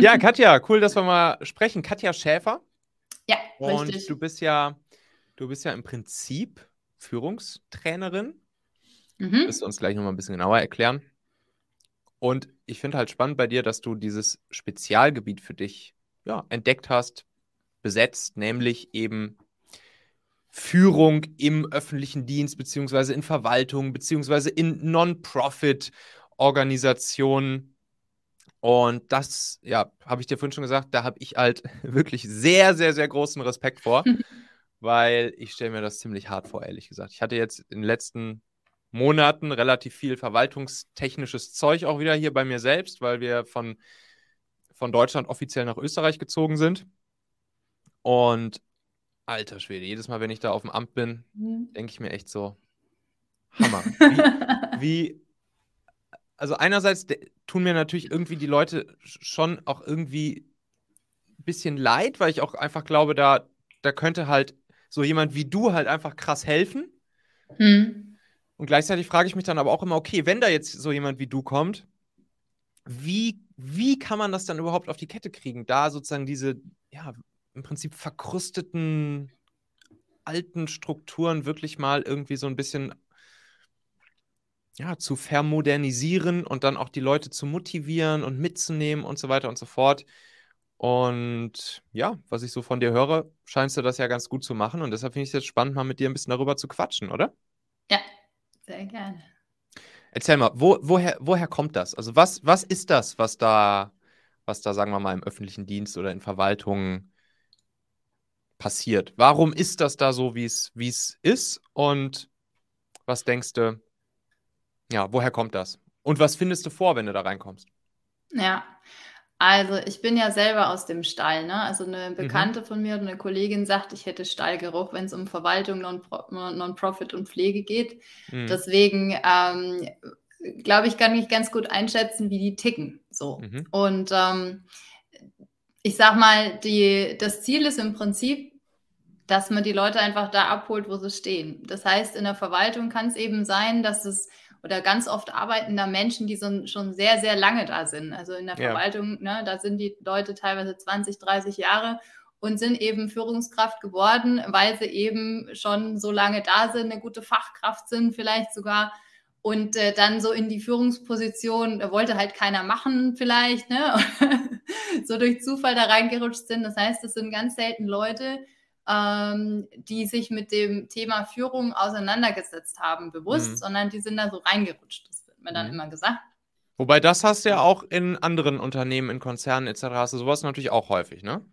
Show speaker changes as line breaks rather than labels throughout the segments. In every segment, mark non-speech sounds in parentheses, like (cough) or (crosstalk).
Ja, Katja, cool, dass wir mal sprechen. Katja Schäfer.
Ja,
Und
richtig.
du bist ja, du bist ja im Prinzip Führungstrainerin.
Mhm.
Wirst du uns gleich nochmal ein bisschen genauer erklären. Und ich finde halt spannend bei dir, dass du dieses Spezialgebiet für dich ja, entdeckt hast, besetzt, nämlich eben Führung im öffentlichen Dienst, beziehungsweise in Verwaltung, beziehungsweise in Non-Profit-Organisationen. Und das, ja, habe ich dir vorhin schon gesagt, da habe ich halt (laughs) wirklich sehr, sehr, sehr großen Respekt vor, (laughs) weil ich stelle mir das ziemlich hart vor, ehrlich gesagt. Ich hatte jetzt in den letzten Monaten relativ viel verwaltungstechnisches Zeug auch wieder hier bei mir selbst, weil wir von, von Deutschland offiziell nach Österreich gezogen sind. Und alter Schwede, jedes Mal, wenn ich da auf dem Amt bin,
Mhm.
denke ich mir echt so, Hammer. Wie, (laughs) wie also einerseits tun mir natürlich irgendwie die Leute sch- schon auch irgendwie ein bisschen leid, weil ich auch einfach glaube, da, da könnte halt so jemand wie du halt einfach krass helfen.
Mhm.
Und gleichzeitig frage ich mich dann aber auch immer, okay, wenn da jetzt so jemand wie du kommt, wie, wie kann man das dann überhaupt auf die Kette kriegen, da sozusagen diese, ja, im Prinzip verkrusteten alten Strukturen wirklich mal irgendwie so ein bisschen ja, zu vermodernisieren und dann auch die Leute zu motivieren und mitzunehmen und so weiter und so fort. Und ja, was ich so von dir höre, scheinst du das ja ganz gut zu machen. Und deshalb finde ich es jetzt spannend, mal mit dir ein bisschen darüber zu quatschen, oder?
Ja, sehr gerne.
Erzähl mal, wo, woher, woher kommt das? Also was, was ist das, was da, was da, sagen wir mal, im öffentlichen Dienst oder in Verwaltungen passiert? Warum ist das da so, wie es, wie es ist? Und was denkst du, ja, woher kommt das? Und was findest du vor, wenn du da reinkommst?
Ja, also ich bin ja selber aus dem Stall, ne? Also
Mhm.
eine Bekannte von mir, eine Kollegin sagt, ich hätte Stallgeruch, wenn es um Verwaltung, Non-Pro- Non-Profit und Pflege geht.
Mhm.
Deswegen ähm, glaube ich, kann ich ganz gut einschätzen, wie die ticken. So.
Mhm.
Und ähm, ich sag mal, die, das Ziel ist im Prinzip, dass man die Leute einfach da abholt, wo sie stehen. Das heißt, in der Verwaltung kann es eben sein, dass es oder ganz oft arbeiten da Menschen, die so, schon sehr, sehr lange da sind. Also in der
Ja.
Verwaltung, ne, da sind die Leute teilweise 20, 30 Jahre und sind eben Führungskraft geworden, weil sie eben schon so lange da sind, eine gute Fachkraft sind, vielleicht sogar. Und äh, dann so in die Führungsposition, da wollte halt keiner machen, vielleicht, ne? (laughs) so durch Zufall da reingerutscht sind. Das heißt, es sind ganz selten Leute, ähm, die sich mit dem Thema Führung auseinandergesetzt haben, bewusst,
Mhm.
sondern die sind da so reingerutscht. Das wird mir dann
Mhm.
immer gesagt.
Wobei das hast du ja auch in anderen Unternehmen, in Konzernen etc. hast du sowas natürlich auch häufig, ne?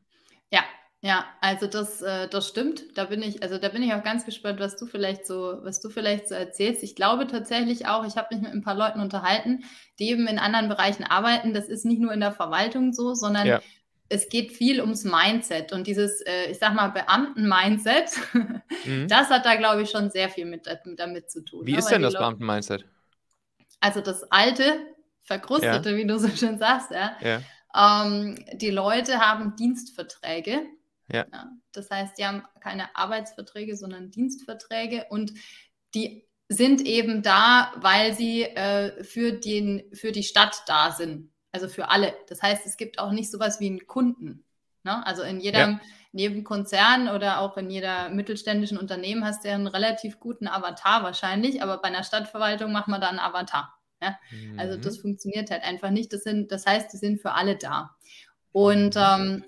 Ja, ja, also das, äh, das stimmt. Da bin ich, also da bin ich auch ganz gespannt, was du vielleicht so, was du vielleicht so erzählst. Ich glaube tatsächlich auch, ich habe mich mit ein paar Leuten unterhalten, die eben in anderen Bereichen arbeiten. Das ist nicht nur in der Verwaltung so, sondern
Ja.
Es geht viel ums Mindset und dieses, äh, ich sag mal, Beamten-Mindset,
Mhm. (laughs)
das hat da, glaube ich, schon sehr viel mit, damit zu tun.
Wie
ne?
ist denn das Beamten-Mindset?
Also das alte, verkrustete, wie du so schön sagst, ja.
Ja.
Ähm, die Leute haben Dienstverträge.
Ja.
Das heißt, die haben keine Arbeitsverträge, sondern Dienstverträge und die sind eben da, weil sie äh, für, den, für die Stadt da sind. Also für alle. Das heißt, es gibt auch nicht sowas wie einen Kunden. Ne? Also in jedem, in jedem Konzern oder auch in jeder mittelständischen Unternehmen hast du ja einen relativ guten Avatar wahrscheinlich, aber bei einer Stadtverwaltung macht man da einen Avatar. Ja? Also
Mhm.
das funktioniert halt einfach nicht. Das, sind, das heißt, die sind für alle da. Und
Mhm.
ähm,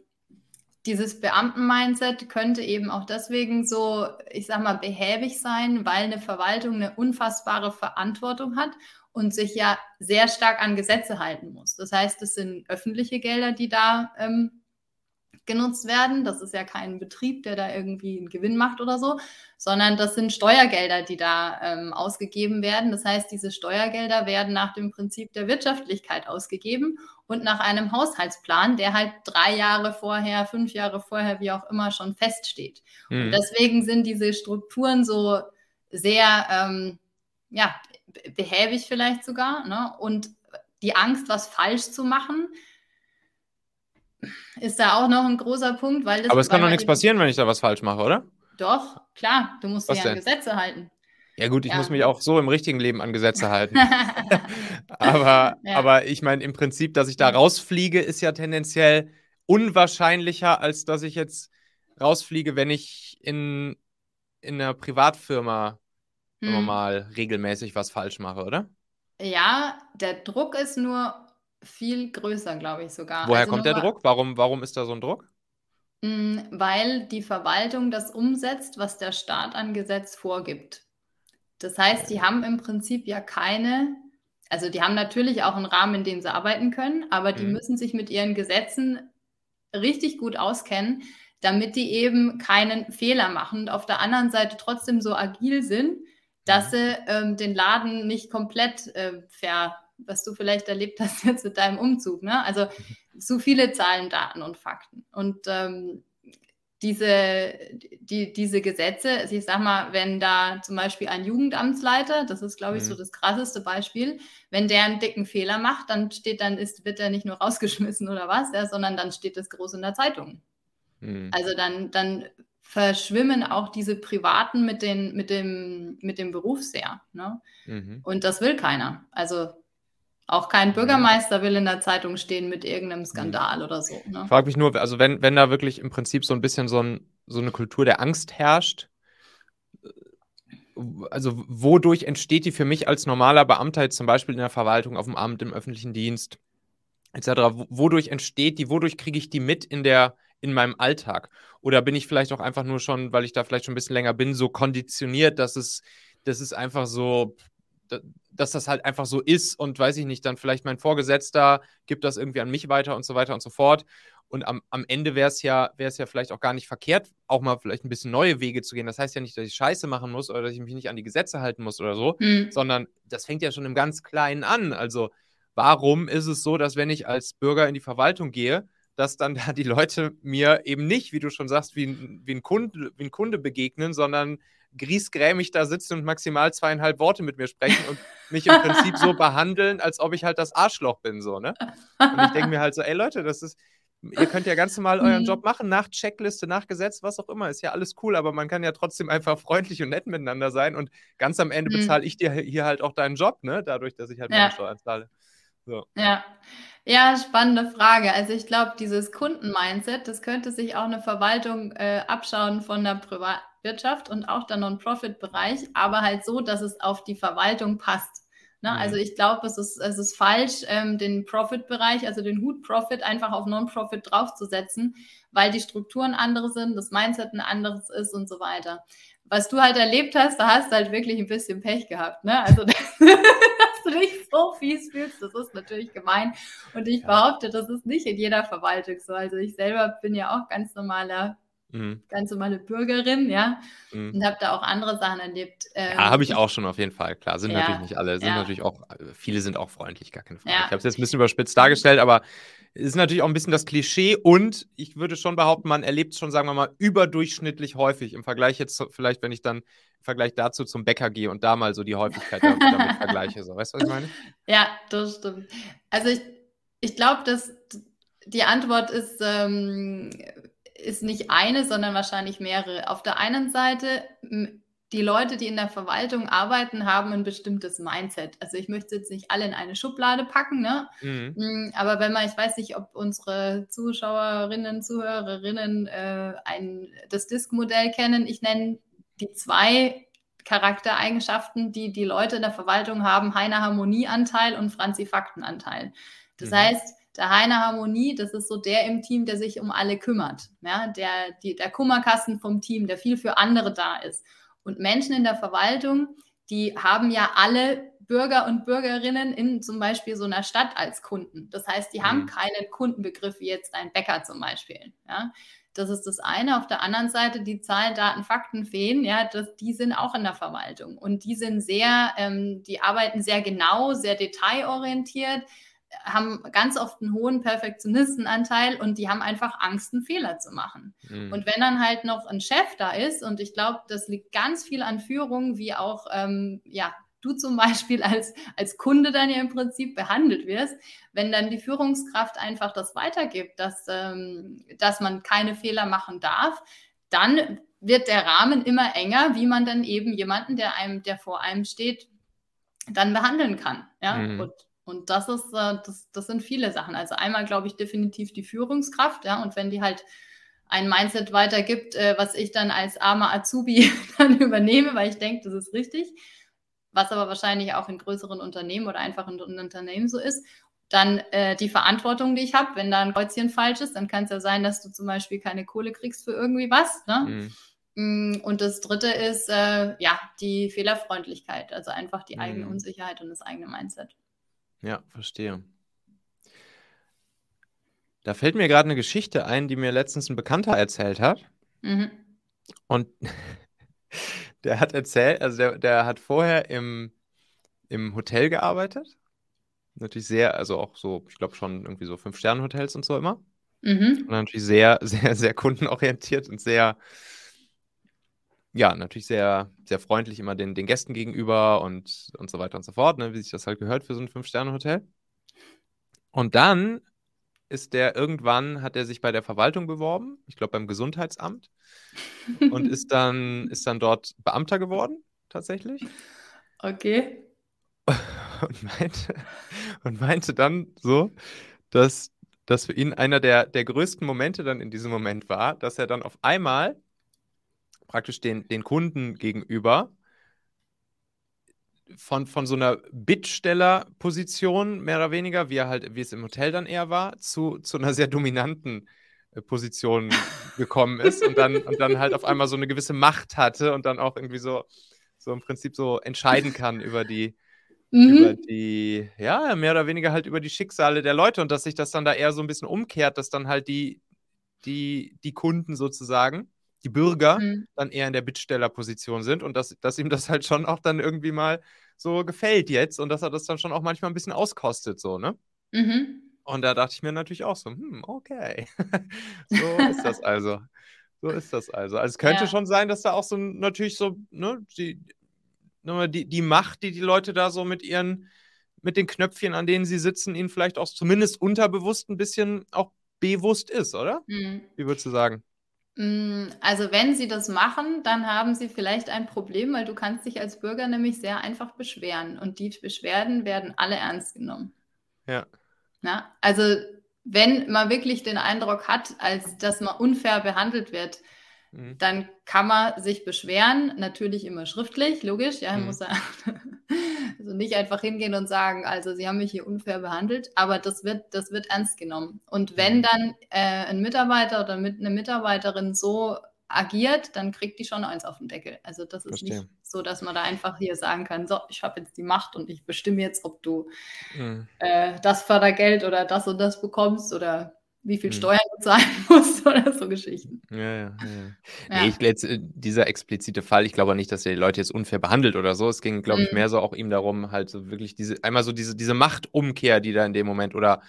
dieses Beamten-Mindset könnte eben auch deswegen so, ich sag mal, behäbig sein, weil eine Verwaltung eine unfassbare Verantwortung hat und sich ja sehr stark an Gesetze halten muss. Das heißt, es sind öffentliche Gelder, die da ähm, genutzt werden. Das ist ja kein Betrieb, der da irgendwie einen Gewinn macht oder so, sondern das sind Steuergelder, die da ähm, ausgegeben werden. Das heißt, diese Steuergelder werden nach dem Prinzip der Wirtschaftlichkeit ausgegeben und nach einem Haushaltsplan, der halt drei Jahre vorher, fünf Jahre vorher, wie auch immer, schon feststeht. Und
Mhm.
deswegen sind diese Strukturen so sehr, ähm, ja, behäbig vielleicht sogar. Ne? Und die Angst, was falsch zu machen, ist da auch noch ein großer Punkt, weil das.
Aber es kann doch nichts passieren, wenn ich da was falsch mache, oder?
Doch, klar, du musst
Was
dich an
denn?
Gesetze halten.
Ja, gut, ich ja. muss mich auch so im richtigen Leben an Gesetze halten. (laughs) aber, ja. aber ich meine, im Prinzip, dass ich da rausfliege, ist ja tendenziell unwahrscheinlicher, als dass ich jetzt rausfliege, wenn ich in, in einer Privatfirma hm. mal regelmäßig was falsch mache, oder?
Ja, der Druck ist nur viel größer, glaube ich sogar.
Woher also kommt der Druck? Warum, warum ist da so ein Druck?
Hm, weil die Verwaltung das umsetzt, was der Staat an Gesetz vorgibt. Das heißt, die haben im Prinzip ja keine, also die haben natürlich auch einen Rahmen, in dem sie arbeiten können, aber die mhm. müssen sich mit ihren Gesetzen richtig gut auskennen, damit die eben keinen Fehler machen und auf der anderen Seite trotzdem so agil sind, dass sie ähm, den Laden nicht komplett äh, ver, was du vielleicht erlebt hast (laughs) jetzt mit deinem Umzug, ne? Also zu mhm. viele Zahlen, Daten und Fakten. Und ähm, diese, die, diese Gesetze, also ich sag mal, wenn da zum Beispiel ein Jugendamtsleiter, das ist, glaube ich, mhm. so das krasseste Beispiel, wenn der einen dicken Fehler macht, dann steht, dann ist, wird er nicht nur (laughs) rausgeschmissen oder was, ja, sondern dann steht das groß in der Zeitung. Mhm. Also dann, dann verschwimmen auch diese Privaten mit, den, mit, dem, mit dem Beruf sehr. Ne? Mhm. Und das will keiner. Also auch kein Bürgermeister will in der Zeitung stehen mit irgendeinem Skandal oder so. Ne?
Ich frage mich nur, also wenn, wenn da wirklich im Prinzip so ein bisschen so, ein, so eine Kultur der Angst herrscht, also wodurch entsteht die für mich als normaler Beamter jetzt zum Beispiel in der Verwaltung, auf dem Amt, im öffentlichen Dienst, etc., wodurch entsteht die, wodurch kriege ich die mit in der, in meinem Alltag? Oder bin ich vielleicht auch einfach nur schon, weil ich da vielleicht schon ein bisschen länger bin, so konditioniert, dass es, dass es einfach so, dass das halt einfach so ist und weiß ich nicht, dann vielleicht mein Vorgesetzter gibt das irgendwie an mich weiter und so weiter und so fort. Und am, am Ende wäre es ja, ja vielleicht auch gar nicht verkehrt, auch mal vielleicht ein bisschen neue Wege zu gehen. Das heißt ja nicht, dass ich Scheiße machen muss oder dass ich mich nicht an die Gesetze halten muss oder so, mhm. sondern das fängt ja schon im ganz Kleinen an. Also, warum ist es so, dass wenn ich als Bürger in die Verwaltung gehe, dass dann da die Leute mir eben nicht, wie du schon sagst, wie ein, wie ein, Kunde, wie ein Kunde begegnen, sondern griesgrämig da sitzen und maximal zweieinhalb Worte mit mir sprechen und mich im Prinzip so (laughs) behandeln, als ob ich halt das Arschloch bin, so, ne? Und ich denke mir halt so, ey Leute, das ist, ihr könnt ja ganz normal euren mhm. Job machen, nach Checkliste, nach Gesetz, was auch immer, ist ja alles cool, aber man kann ja trotzdem einfach freundlich und nett miteinander sein und ganz am Ende mhm. bezahle ich dir hier halt auch deinen Job, ne? Dadurch, dass ich halt meine ja. Steuern zahle.
So. Ja. Ja, spannende Frage. Also ich glaube, dieses Kunden-Mindset, das könnte sich auch eine Verwaltung äh, abschauen von der Privatwirtschaft und auch der Non-Profit-Bereich, aber halt so, dass es auf die Verwaltung passt. Ne? Mhm. Also ich glaube, es ist, es ist falsch, ähm, den Profit-Bereich, also den Hut-Profit einfach auf Non-Profit draufzusetzen, weil die Strukturen andere sind, das Mindset ein anderes ist und so weiter. Was du halt erlebt hast, da hast du halt wirklich ein bisschen Pech gehabt. Ne? Also (laughs) du dich so fies fühlst. Das ist natürlich gemein. Und ich ja. behaupte, das ist nicht in jeder Verwaltung so. Also ich selber bin ja auch ganz normaler Mhm. ganz normale Bürgerin, ja, mhm. und habe da auch andere Sachen erlebt.
Ähm, ja, habe ich auch schon auf jeden Fall, klar. Sind ja, natürlich nicht alle, sind ja. natürlich auch, viele sind auch freundlich, gar keine Frage. Ja. Ich habe es jetzt ein bisschen überspitzt dargestellt, aber ist natürlich auch ein bisschen das Klischee und ich würde schon behaupten, man erlebt es schon, sagen wir mal, überdurchschnittlich häufig im Vergleich jetzt vielleicht, wenn ich dann im Vergleich dazu zum Bäcker gehe und da mal so die Häufigkeit damit, damit (laughs) vergleiche. So. Weißt du, was ich meine?
Ja, das stimmt. Also ich, ich glaube, dass die Antwort ist, ähm, ist nicht eine, sondern wahrscheinlich mehrere. Auf der einen Seite die Leute, die in der Verwaltung arbeiten, haben ein bestimmtes Mindset. Also ich möchte jetzt nicht alle in eine Schublade packen, ne? Mhm. Mm, aber wenn man, ich weiß nicht, ob unsere Zuschauerinnen, Zuhörerinnen äh, ein, das Disk-Modell kennen. Ich nenne die zwei Charaktereigenschaften, die die Leute in der Verwaltung haben, Heiner Harmonieanteil und Franzi Faktenanteil. Das mhm. heißt, der Heiner Harmonie, das ist so der im Team, der sich um alle kümmert. Ja? Der, die, der Kummerkasten vom Team, der viel für andere da ist. Und Menschen in der Verwaltung, die haben ja alle Bürger und Bürgerinnen in zum Beispiel so einer Stadt als Kunden. Das heißt, die mhm. haben keinen Kundenbegriff wie jetzt ein Bäcker zum Beispiel. Ja? Das ist das eine. Auf der anderen Seite die Zahlen, Daten, Fakten, Feen, ja, das, die sind auch in der Verwaltung und die sind sehr, ähm, die arbeiten sehr genau, sehr detailorientiert haben ganz oft einen hohen Perfektionistenanteil und die haben einfach Angst, einen Fehler zu machen. Mhm. Und wenn dann halt noch ein Chef da ist, und ich glaube, das liegt ganz viel an Führung, wie auch, ähm, ja, du zum Beispiel als, als Kunde dann ja im Prinzip behandelt wirst, wenn dann die Führungskraft einfach das weitergibt, dass, ähm, dass man keine Fehler machen darf, dann wird der Rahmen immer enger, wie man dann eben jemanden, der einem, der vor einem steht, dann behandeln kann. Ja? Mhm. Und, und das ist, äh, das, das sind viele Sachen. Also einmal glaube ich definitiv die Führungskraft, ja, und wenn die halt ein Mindset weitergibt, äh, was ich dann als armer Azubi (laughs) dann übernehme, weil ich denke, das ist richtig, was aber wahrscheinlich auch in größeren Unternehmen oder einfach in Unternehmen so ist. Dann äh, die Verantwortung, die ich habe, wenn da ein Kreuzchen falsch ist, dann kann es ja sein, dass du zum Beispiel keine Kohle kriegst für irgendwie was. Ne? Mhm. Mm, und das dritte ist, äh, ja, die Fehlerfreundlichkeit, also einfach die mhm. eigene Unsicherheit und das eigene Mindset.
Ja, verstehe. Da fällt mir gerade eine Geschichte ein, die mir letztens ein Bekannter erzählt hat. Mhm. Und (laughs) der hat erzählt, also der, der hat vorher im, im Hotel gearbeitet. Natürlich sehr, also auch so, ich glaube schon irgendwie so Fünf-Sterne-Hotels und so immer. Mhm. Und natürlich sehr, (laughs) sehr, sehr kundenorientiert und sehr, ja, natürlich sehr, sehr freundlich immer den, den Gästen gegenüber und, und so weiter und so fort, ne, wie sich das halt gehört für so ein Fünf-Sterne-Hotel. Und dann ist der irgendwann, hat er sich bei der Verwaltung beworben, ich glaube beim Gesundheitsamt, und (laughs) ist dann, ist dann dort Beamter geworden, tatsächlich.
Okay. (laughs)
Und meinte, und meinte dann so, dass das für ihn einer der, der größten Momente dann in diesem Moment war, dass er dann auf einmal praktisch den, den Kunden gegenüber von, von so einer Bittstellerposition, mehr oder weniger, wie er halt, wie es im Hotel dann eher war, zu, zu einer sehr dominanten äh, Position gekommen ist und dann, und dann halt auf einmal so eine gewisse Macht hatte und dann auch irgendwie so, so im Prinzip so entscheiden kann über die, mhm. über die, ja, mehr oder weniger halt über die Schicksale der Leute und dass sich das dann da eher so ein bisschen umkehrt, dass dann halt die, die, die Kunden sozusagen die Bürger mhm. dann eher in der Bittstellerposition sind und dass, dass ihm das halt schon auch dann irgendwie mal so gefällt jetzt und dass er das dann schon auch manchmal ein bisschen auskostet, so, ne? Mhm. Und da dachte ich mir natürlich auch so, hm, okay. (laughs) so ist das also. So ist das also. Also es könnte ja. schon sein, dass da auch so natürlich so, ne, die, ne, die, die Macht, die die Leute da so mit ihren, mit den Knöpfchen, an denen sie sitzen, ihnen vielleicht auch zumindest unterbewusst ein bisschen auch bewusst ist, oder? Mhm. Wie würdest du sagen?
Mm, also wenn sie das machen, dann haben sie vielleicht ein Problem, weil du kannst dich als Bürger nämlich sehr einfach beschweren und die Beschwerden werden alle ernst genommen.
Ja.
Na, also wenn man wirklich den Eindruck hat, als dass man unfair behandelt wird, mhm. dann kann man sich beschweren, natürlich immer schriftlich, logisch, ja, mhm. muss er (laughs) (laughs) also nicht einfach hingehen und sagen, also sie haben mich hier unfair behandelt, aber das wird, das wird ernst genommen. Und wenn mhm. dann äh, ein Mitarbeiter oder mit eine Mitarbeiterin so agiert, dann kriegt die schon eins auf den Deckel. Also das ist Verstehe. nicht so, dass man da einfach hier sagen kann, so, ich habe jetzt die Macht und ich bestimme jetzt, ob du mhm. äh, das Fördergeld oder das und das bekommst oder wie viel hm. Steuern du zahlen (laughs) musst oder so Geschichten.
Ja, ja, ja. ja. Nee, ich, jetzt, äh, dieser explizite Fall, ich glaube nicht, dass er die Leute jetzt unfair behandelt oder so. Es ging, glaube ich, mhm. mehr so auch ihm darum, halt so wirklich diese, einmal so diese, diese Machtumkehr, die da in dem Moment oder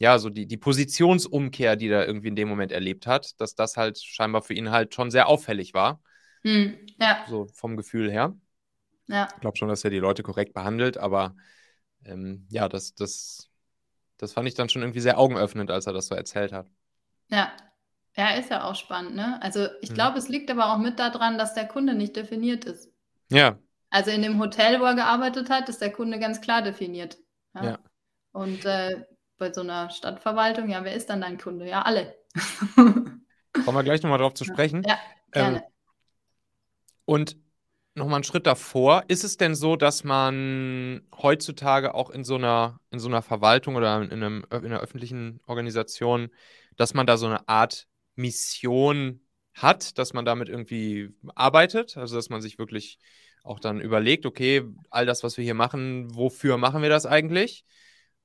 ja, so die, die Positionsumkehr, die da irgendwie in dem Moment erlebt hat, dass das halt scheinbar für ihn halt schon sehr auffällig war.
Mhm. Ja.
So vom Gefühl her.
Ja.
Ich glaube schon, dass er die Leute korrekt behandelt, aber ähm, ja, das, das das fand ich dann schon irgendwie sehr augenöffnend, als er das so erzählt hat.
Ja, ja, ist ja auch spannend, ne? Also ich mhm. glaube, es liegt aber auch mit daran, dass der Kunde nicht definiert ist.
Ja.
Also in dem Hotel, wo er gearbeitet hat, ist der Kunde ganz klar definiert. Ja. ja. Und äh, bei so einer Stadtverwaltung, ja, wer ist dann dein Kunde? Ja, alle.
Kommen wir gleich nochmal drauf zu sprechen.
Ja, gerne. Ähm,
und nochmal einen Schritt davor. Ist es denn so, dass man heutzutage auch in so einer, in so einer Verwaltung oder in, einem, in einer öffentlichen Organisation, dass man da so eine Art Mission hat, dass man damit irgendwie arbeitet? Also, dass man sich wirklich auch dann überlegt, okay, all das, was wir hier machen, wofür machen wir das eigentlich?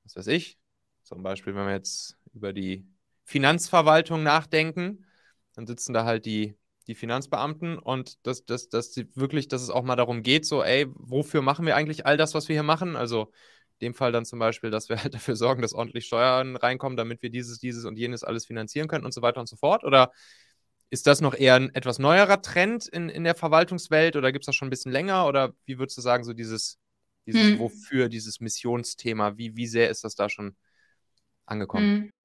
Was weiß ich. Zum Beispiel, wenn wir jetzt über die Finanzverwaltung nachdenken, dann sitzen da halt die die Finanzbeamten und dass, dass, dass sie wirklich, dass es auch mal darum geht, so, ey, wofür machen wir eigentlich all das, was wir hier machen? Also in dem Fall dann zum Beispiel, dass wir halt (laughs) dafür sorgen, dass ordentlich Steuern reinkommen, damit wir dieses, dieses und jenes alles finanzieren können und so weiter und so fort? Oder ist das noch eher ein etwas neuerer Trend in, in der Verwaltungswelt oder gibt es das schon ein bisschen länger? Oder wie würdest du sagen, so dieses, dieses hm. Wofür, dieses Missionsthema, wie, wie sehr ist das da schon angekommen? Hm.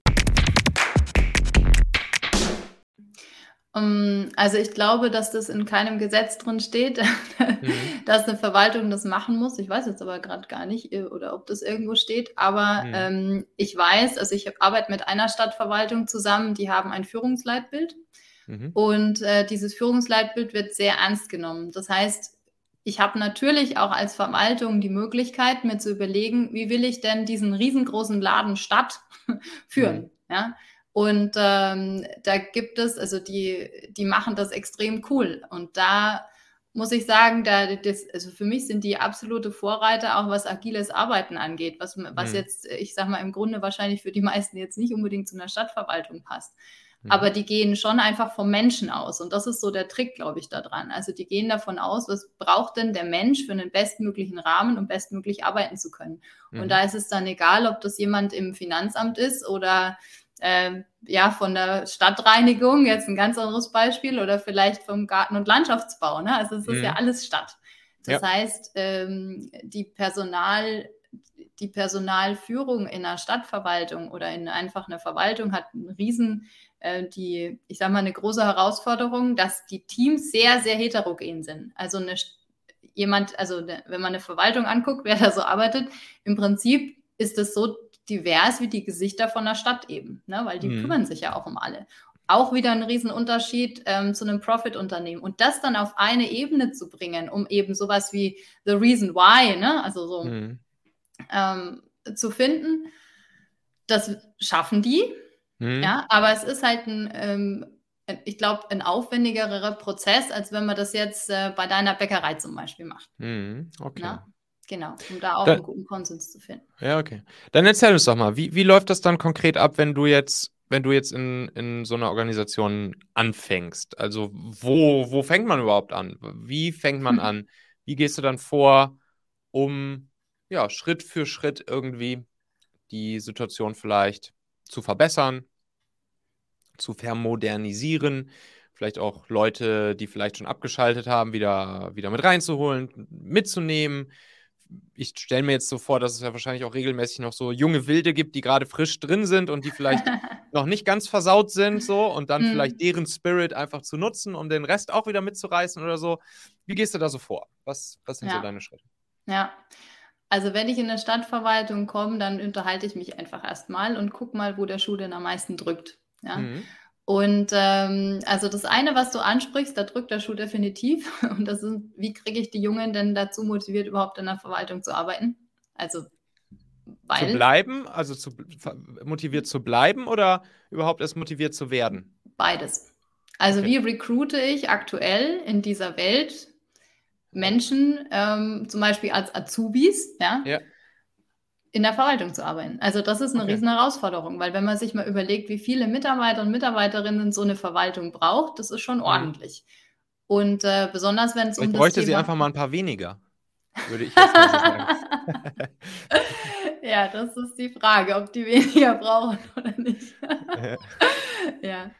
Um, also ich glaube, dass das in keinem Gesetz drin steht, (laughs) mhm. dass eine Verwaltung das machen muss. Ich weiß jetzt aber gerade gar nicht, äh, oder ob das irgendwo steht. Aber mhm. ähm, ich weiß, also ich arbeite mit einer Stadtverwaltung zusammen, die haben ein Führungsleitbild. Mhm. Und äh, dieses Führungsleitbild wird sehr ernst genommen. Das heißt, ich habe natürlich auch als Verwaltung die Möglichkeit, mir zu überlegen, wie will ich denn diesen riesengroßen Laden Stadt (laughs) führen. Mhm. Ja? Und ähm, da gibt es, also die, die machen das extrem cool. Und da muss ich sagen, da das, also für mich sind die absolute Vorreiter, auch was agiles Arbeiten angeht, was, was mhm. jetzt, ich sag mal, im Grunde wahrscheinlich für die meisten jetzt nicht unbedingt zu einer Stadtverwaltung passt. Mhm. Aber die gehen schon einfach vom Menschen aus. Und das ist so der Trick, glaube ich, daran. Also die gehen davon aus, was braucht denn der Mensch für einen bestmöglichen Rahmen, um bestmöglich arbeiten zu können. Mhm. Und da ist es dann egal, ob das jemand im Finanzamt ist oder äh, ja, von der Stadtreinigung, jetzt ein ganz anderes Beispiel, oder vielleicht vom Garten- und Landschaftsbau. Ne? Also es ist mhm. ja alles Stadt. Das ja. heißt, ähm, die Personal, die Personalführung in einer Stadtverwaltung oder in einfach einer Verwaltung hat einen riesen, äh, die, ich sage mal, eine große Herausforderung, dass die Teams sehr, sehr heterogen sind. Also eine jemand, also wenn man eine Verwaltung anguckt, wer da so arbeitet, im Prinzip ist es so, divers wie die Gesichter von der Stadt eben, ne? weil die mhm. kümmern sich ja auch um alle. Auch wieder ein Riesenunterschied ähm, zu einem Profit-Unternehmen. Und das dann auf eine Ebene zu bringen, um eben sowas wie The Reason Why, ne? also so mhm. ähm, zu finden, das schaffen die. Mhm. Ja, aber es ist halt ein, ähm, ich glaube, ein aufwendigerer Prozess, als wenn man das jetzt äh, bei deiner Bäckerei zum Beispiel macht.
Mhm. Okay. Ja?
Genau, um da auch dann, einen guten Konsens zu finden.
Ja, okay. Dann erzähl uns doch mal, wie, wie läuft das dann konkret ab, wenn du jetzt, wenn du jetzt in, in so einer Organisation anfängst? Also wo, wo fängt man überhaupt an? Wie fängt man hm. an? Wie gehst du dann vor, um ja, Schritt für Schritt irgendwie die Situation vielleicht zu verbessern, zu vermodernisieren, vielleicht auch Leute, die vielleicht schon abgeschaltet haben, wieder, wieder mit reinzuholen, mitzunehmen ich stelle mir jetzt so vor, dass es ja wahrscheinlich auch regelmäßig noch so junge Wilde gibt, die gerade frisch drin sind und die vielleicht (laughs) noch nicht ganz versaut sind, so und dann mhm. vielleicht deren Spirit einfach zu nutzen, um den Rest auch wieder mitzureißen oder so. Wie gehst du da so vor? Was, was sind
ja.
so deine Schritte?
Ja. Also wenn ich in eine Stadtverwaltung komme, dann unterhalte ich mich einfach erstmal und gucke mal, wo der Schuh denn am meisten drückt. Ja? Mhm. Und ähm, also das eine, was du ansprichst, da drückt der Schuh definitiv. (laughs) Und das ist, wie kriege ich die Jungen denn dazu motiviert, überhaupt in der Verwaltung zu arbeiten? Also
weil, zu bleiben, also zu, motiviert zu bleiben oder überhaupt erst motiviert zu werden?
Beides. Also okay. wie recruite ich aktuell in dieser Welt Menschen, ähm, zum Beispiel als Azubis, ja, ja, in der Verwaltung zu arbeiten. Also das ist eine okay. riesen Herausforderung, weil wenn man sich mal überlegt, wie viele Mitarbeiter und Mitarbeiterinnen so eine Verwaltung braucht, das ist schon mhm. ordentlich. Und äh, besonders wenn es
um das bräuchte sie einfach mal ein paar weniger, würde ich jetzt sagen. (laughs)
ja, das ist die Frage, ob die weniger brauchen oder nicht. (laughs) (laughs) ja.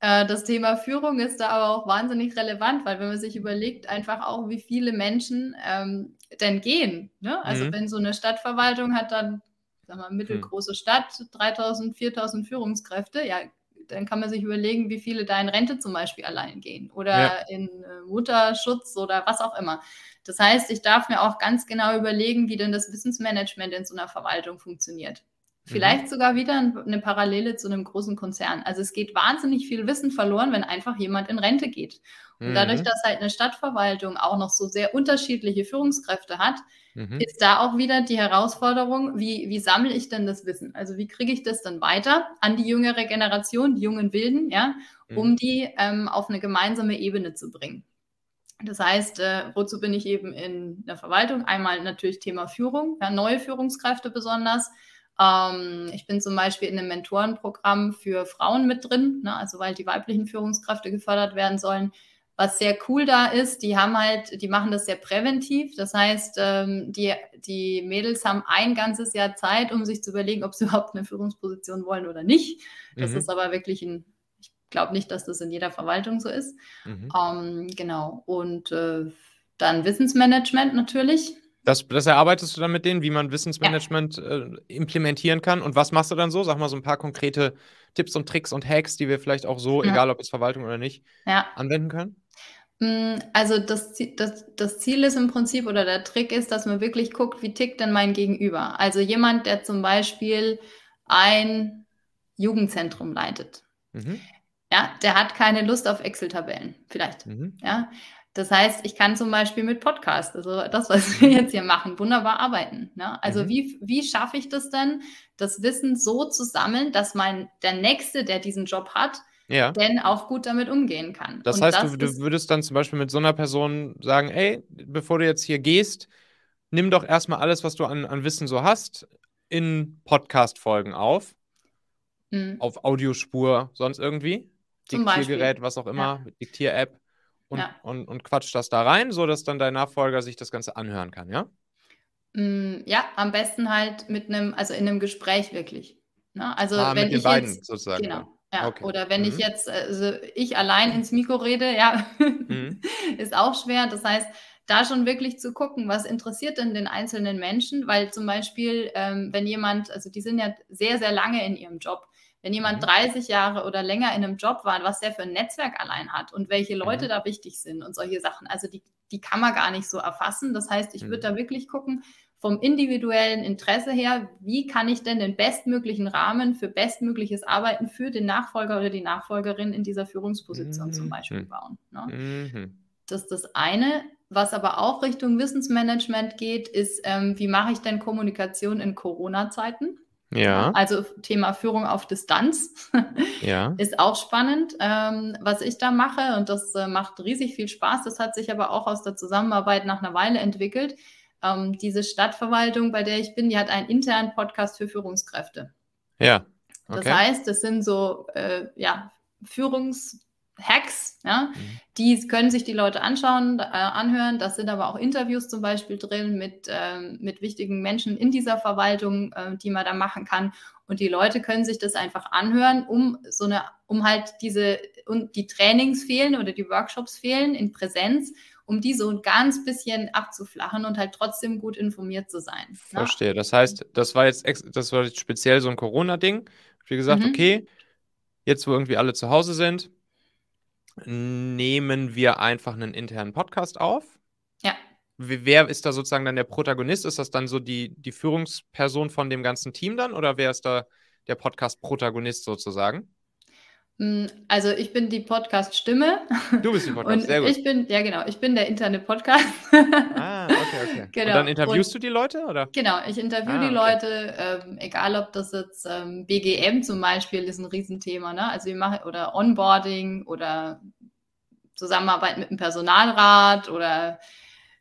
Äh, das Thema Führung ist da aber auch wahnsinnig relevant, weil wenn man sich überlegt, einfach auch, wie viele Menschen ähm, denn gehen. Ne? Also mhm. wenn so eine Stadtverwaltung hat dann, sag mal, mittelgroße Stadt, 3000, 4000 Führungskräfte, ja, dann kann man sich überlegen, wie viele da in Rente zum Beispiel allein gehen oder ja. in äh, Mutterschutz oder was auch immer. Das heißt, ich darf mir auch ganz genau überlegen, wie denn das Wissensmanagement in so einer Verwaltung funktioniert. Vielleicht mhm. sogar wieder eine Parallele zu einem großen Konzern. Also es geht wahnsinnig viel Wissen verloren, wenn einfach jemand in Rente geht. Und dadurch, mhm. dass halt eine Stadtverwaltung auch noch so sehr unterschiedliche Führungskräfte hat, mhm. ist da auch wieder die Herausforderung, wie, wie sammle ich denn das Wissen? Also wie kriege ich das dann weiter an die jüngere Generation, die jungen Wilden, ja, um mhm. die ähm, auf eine gemeinsame Ebene zu bringen. Das heißt, äh, wozu bin ich eben in der Verwaltung? Einmal natürlich Thema Führung, ja, neue Führungskräfte besonders. Ähm, ich bin zum Beispiel in einem Mentorenprogramm für Frauen mit drin, ne, also weil die weiblichen Führungskräfte gefördert werden sollen. Was sehr cool da ist, die haben halt, die machen das sehr präventiv. Das heißt, ähm, die, die Mädels haben ein ganzes Jahr Zeit, um sich zu überlegen, ob sie (laughs) überhaupt eine Führungsposition wollen oder nicht. Das mhm. ist aber wirklich ein, ich glaube nicht, dass das in jeder Verwaltung so ist. Mhm. Ähm, genau. Und äh, dann Wissensmanagement natürlich.
Das, das, erarbeitest du dann mit denen, wie man Wissensmanagement ja. äh, implementieren kann. Und was machst du dann so? Sag mal so ein paar konkrete Tipps und Tricks und Hacks, die wir vielleicht auch so, ja. egal ob es Verwaltung oder nicht, ja. anwenden können.
Mm, also das, das, das Ziel ist im Prinzip oder der Trick ist, dass man wirklich guckt, wie tickt denn mein Gegenüber. Also jemand, der zum Beispiel ein Jugendzentrum leitet. Mhm. Ja, der hat keine Lust auf Excel-Tabellen, vielleicht. Mhm. Ja, das heißt, ich kann zum Beispiel mit Podcast, also das, was wir mhm. jetzt hier machen, wunderbar arbeiten. Ne? Also mhm. wie, wie schaffe ich das denn, das Wissen so zu sammeln, dass mein der Nächste, der diesen Job hat, ja. denn auch gut damit umgehen kann.
Das Und heißt, das du, du, würdest dann zum Beispiel mit so einer Person sagen, ey, bevor du jetzt hier gehst, nimm doch erstmal alles, was du an, an Wissen so hast, in Podcast-Folgen auf. Mhm. Auf Audiospur, sonst irgendwie. Diktiergerät, was auch immer, ja. Diktier-App. Und, ja. und, und quatscht das da rein, sodass dann dein Nachfolger sich das Ganze anhören kann, ja?
Mm, ja, am besten halt mit einem, also in einem Gespräch wirklich. Ne? Also ah, wenn mit den ich beiden jetzt, sozusagen. Genau. Ja, okay. oder wenn mhm. ich jetzt, also ich allein ins Mikro rede, ja, mhm. (laughs) ist auch schwer. Das heißt, da schon wirklich zu gucken, was interessiert denn den einzelnen Menschen, weil zum Beispiel, ähm, wenn jemand, also die sind ja sehr, sehr lange in ihrem Job, wenn jemand mhm. 30 Jahre oder länger in einem Job war, was der für ein Netzwerk allein hat und welche Leute mhm. da wichtig sind und solche Sachen, also die, die kann man gar nicht so erfassen. Das heißt, ich würde mhm. da wirklich gucken, vom individuellen Interesse her, wie kann ich denn den bestmöglichen Rahmen für bestmögliches Arbeiten für den Nachfolger oder die Nachfolgerin in dieser Führungsposition mhm. zum Beispiel bauen. Ne? Mhm. Das ist das eine. Was aber auch Richtung Wissensmanagement geht, ist, ähm, wie mache ich denn Kommunikation in Corona-Zeiten? Ja. Also Thema Führung auf Distanz (laughs) ja. ist auch spannend, ähm, was ich da mache. Und das äh, macht riesig viel Spaß. Das hat sich aber auch aus der Zusammenarbeit nach einer Weile entwickelt ähm, diese Stadtverwaltung, bei der ich bin, die hat einen internen Podcast für Führungskräfte. Ja. Okay. Das heißt, das sind so äh, ja, Führungshacks, ja, mhm. die können sich die Leute anschauen, äh, anhören. Das sind aber auch Interviews zum Beispiel drin mit, äh, mit wichtigen Menschen in dieser Verwaltung, äh, die man da machen kann. Und die Leute können sich das einfach anhören, um so eine, um halt diese und die Trainings fehlen oder die Workshops fehlen in Präsenz um die so ein ganz bisschen abzuflachen und halt trotzdem gut informiert zu sein. Ne?
Verstehe. Das heißt, das war jetzt das war jetzt speziell so ein Corona-Ding. Wie gesagt, mhm. okay, jetzt wo irgendwie alle zu Hause sind, nehmen wir einfach einen internen Podcast auf. Ja. Wer ist da sozusagen dann der Protagonist? Ist das dann so die, die Führungsperson von dem ganzen Team dann oder wer ist da der Podcast-Protagonist sozusagen?
Hm, also ich bin die Podcast-Stimme.
Du bist die Podcast,
sehr gut. Ich bin, ja genau, ich bin der interne Podcast.
Ah, okay, okay. (laughs) Genau. Und dann interviewst und, du die Leute, oder?
Genau, ich interviewe ah, die Leute, ähm, egal ob das jetzt ähm, BGM zum Beispiel ist ein Riesenthema, ne? Also wir machen oder Onboarding oder Zusammenarbeit mit dem Personalrat oder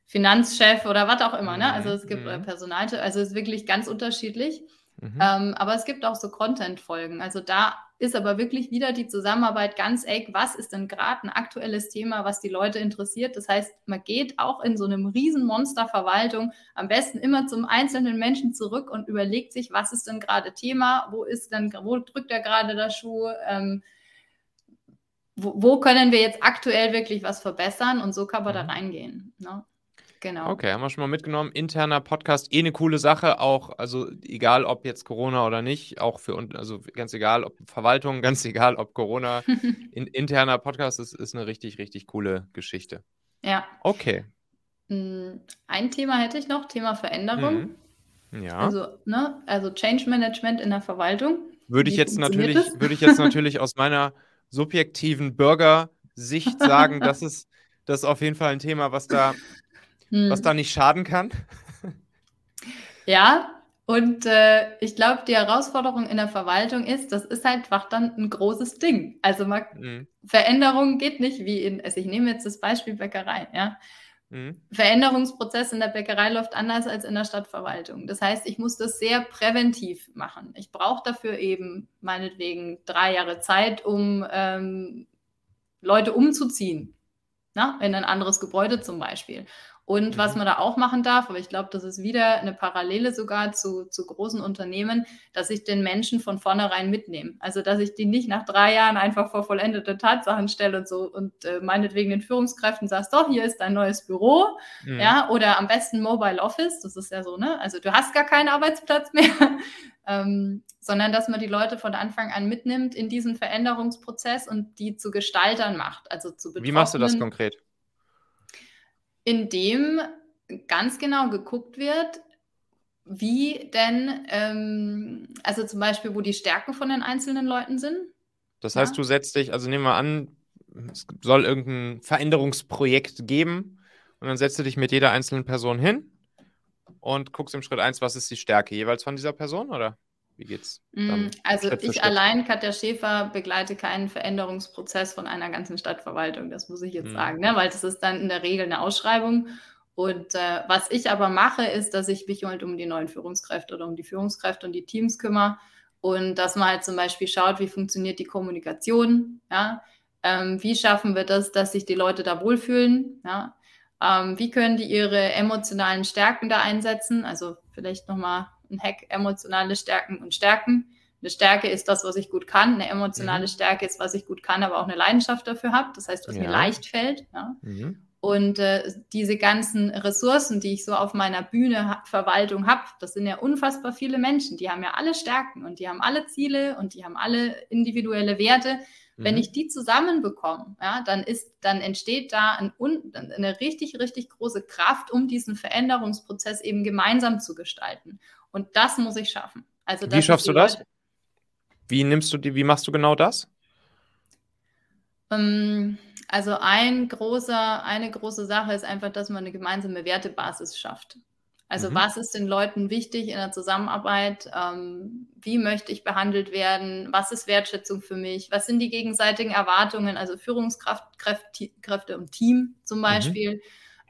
Finanzchef oder was auch immer, ne? Also es gibt mhm. Personal, also es ist wirklich ganz unterschiedlich. Mhm. Ähm, aber es gibt auch so Content-Folgen. Also da ist aber wirklich wieder die Zusammenarbeit ganz eng. Was ist denn gerade ein aktuelles Thema, was die Leute interessiert? Das heißt, man geht auch in so einem riesen Monsterverwaltung am besten immer zum einzelnen Menschen zurück und überlegt sich, was ist denn gerade Thema? Wo ist denn, wo drückt er gerade der Schuh? Ähm, wo, wo, können wir jetzt aktuell wirklich was verbessern? Und so kann man mhm. da reingehen. Ne?
Genau. Okay, haben wir schon mal mitgenommen. Interner Podcast, eh eine coole Sache, auch, also egal ob jetzt Corona oder nicht, auch für uns, also ganz egal, ob Verwaltung, (laughs) ganz egal, ob Corona, (laughs) in, interner Podcast ist, ist eine richtig, richtig coole Geschichte.
Ja.
Okay.
Hm, ein Thema hätte ich noch, Thema Veränderung. Mhm.
Ja.
Also, ne, also Change Management in der Verwaltung.
Würde ich jetzt natürlich,
das?
würde ich jetzt (laughs) natürlich aus meiner subjektiven Bürgersicht sagen, das ist das ist auf jeden Fall ein Thema, was da, was
Hm.
da nicht schaden kann.
Ja, und äh, ich glaube, die Herausforderung in der Verwaltung ist, das ist halt einfach dann ein großes Ding. Also man,
Mhm.
Veränderung geht nicht wie in, also ich nehme jetzt das Beispiel Bäckerei, ja.
Mhm.
Veränderungsprozess in der Bäckerei läuft anders als in der Stadtverwaltung. Das heißt, ich muss das sehr präventiv machen. Ich brauche dafür eben meinetwegen drei Jahre Zeit, um ähm, Leute umzuziehen. Na? In ein anderes Gebäude zum Beispiel. Und was
Mhm.
man da auch machen darf, aber ich glaube, das ist wieder eine Parallele sogar zu, zu großen Unternehmen, dass ich den Menschen von vornherein mitnehme. Also, dass ich die nicht nach drei Jahren einfach vor vollendete Tatsachen stelle und so und äh, meinetwegen den Führungskräften sagst, doch, hier ist dein neues Büro,
Mhm.
ja, oder am besten Mobile Office, das ist ja so, ne? Also du hast gar keinen Arbeitsplatz mehr, (laughs) ähm, sondern dass man die Leute von Anfang an mitnimmt in diesen Veränderungsprozess und die zu Gestaltern macht, also zu
Wie machst du das
Betroffenen,
konkret?
indem ganz genau geguckt wird, wie denn, ähm, also zum Beispiel, wo die Stärken von den einzelnen Leuten sind.
Das
Ja.
heißt, du setzt dich, also nehmen wir an, es soll irgendein Veränderungsprojekt geben und dann setzt du dich mit jeder einzelnen Person hin und guckst im Schritt 1, was ist die Stärke jeweils von dieser Person oder wie geht's? Dann
Mm, Also
Schritt
ich
Schritt.
allein, Katja Schäfer, begleite keinen Veränderungsprozess von einer ganzen Stadtverwaltung, das muss ich jetzt
Mhm.
sagen, ne? weil das ist dann in der Regel eine Ausschreibung. Und äh, was ich aber mache, ist, dass ich mich halt um die neuen Führungskräfte oder um die Führungskräfte und die Teams kümmere und dass man halt zum Beispiel schaut, wie funktioniert die Kommunikation, ja? ähm, wie schaffen wir das, dass sich die Leute da wohlfühlen, ja? ähm, wie können die ihre emotionalen Stärken da einsetzen, also vielleicht nochmal ein Hack, emotionale Stärken und Stärken. Eine Stärke ist das, was ich gut kann. Eine emotionale
Mhm.
Stärke ist, was ich gut kann, aber auch eine Leidenschaft dafür habe. Das heißt, was mir
Ja.
leicht fällt. Ja.
Mhm.
Und äh, diese ganzen Ressourcen, die ich so auf meiner Bühne ha Verwaltung habe, das sind ja unfassbar viele Menschen. Die haben ja alle Stärken und die haben alle Ziele und die haben alle individuelle Werte. Wenn
Mhm.
ich die zusammenbekomme, ja, dann ist, dann entsteht da ein, eine richtig, richtig große Kraft, um diesen Veränderungsprozess eben gemeinsam zu gestalten. Und das muss ich schaffen. Also,
Wie schaffst du das?
Leute-
Wie nimmst du die, wie machst du genau das?
Ähm, also ein großer, eine große Sache ist einfach, dass man eine gemeinsame Wertebasis schafft. Also
Mhm.
was ist den Leuten wichtig in der Zusammenarbeit? Ähm, wie möchte ich behandelt werden? Was ist Wertschätzung für mich? Was sind die gegenseitigen Erwartungen? Also Führungskräfte Kräfte und Team zum Beispiel.